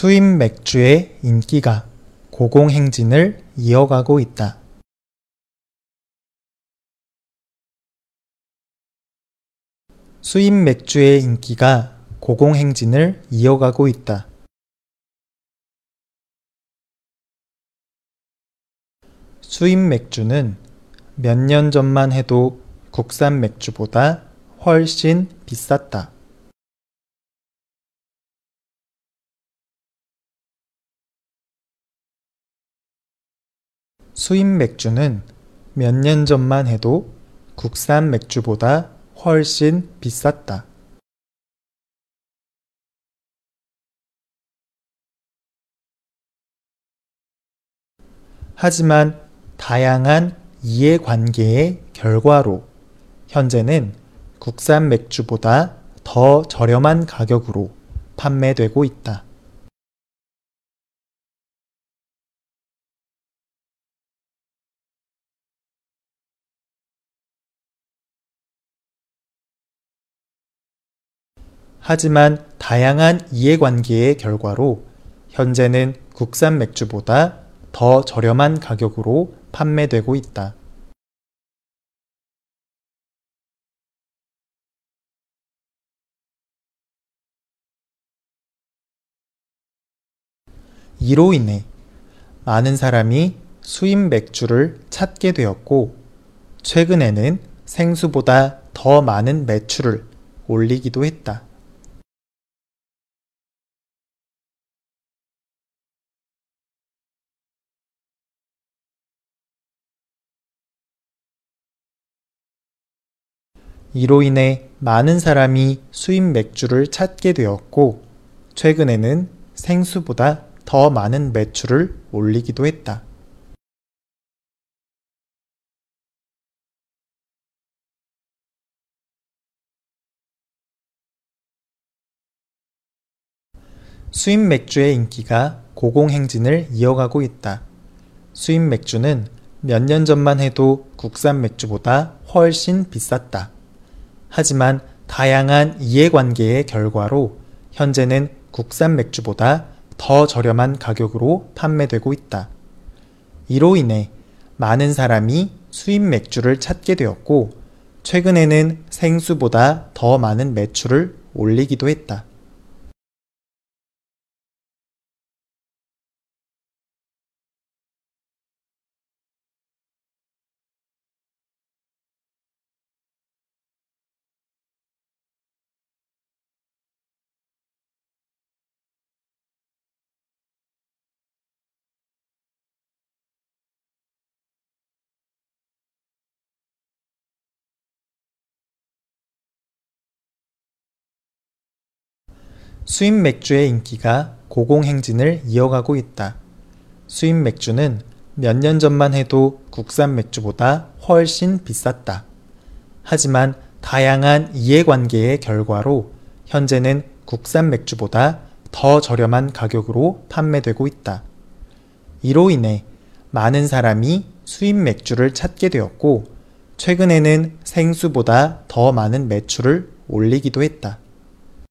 수입 맥주의 인기가 고공행진을 이어가고 있다. 수입 맥주의 인기가 고공행진을 이어가고 있다. 수입 맥주는 몇 년 전만 해도 국산 맥주보다 훨씬 비쌌다. 수입 맥주는 몇 년 전만 해도 국산 맥주보다 훨씬 비쌌다. 하지만 다양한 이해관계의 결과로 현재는 국산 맥주보다 더 저렴한 가격으로 판매되고 있다. 하지만 다양한 이해관계의 결과로 현재는 국산 맥주보다 더 저렴한 가격으로 판매되고 있다. 이로 인해 많은 사람이 수입 맥주를 찾게 되었고, 최근에는 생수보다 더 많은 매출을 올리기도 했다. 이로 인해 많은 사람이 수입 맥주를 찾게 되었고, 최근에는 생수보다 더 많은 매출을 올리기도 했다. 수입 맥주의 인기가 고공행진을 이어가고 있다. 수입 맥주는 몇 년 전만 해도 국산 맥주보다 훨씬 비쌌다. 하지만 다양한 이해관계의 결과로 현재는 국산 맥주보다 더 저렴한 가격으로 판매되고 있다. 이로 인해 많은 사람이 수입 맥주를 찾게 되었고, 최근에는 생수보다 더 많은 매출을 올리기도 했다. 수입 맥주의 인기가 고공행진을 이어가고 있다. 수입 맥주는 몇 년 전만 해도 국산 맥주보다 훨씬 비쌌다. 하지만 다양한 이해관계의 결과로 현재는 국산 맥주보다 더 저렴한 가격으로 판매되고 있다. 이로 인해 많은 사람이 수입 맥주를 찾게 되었고, 최근에는 생수보다 더 많은 매출을 올리기도 했다.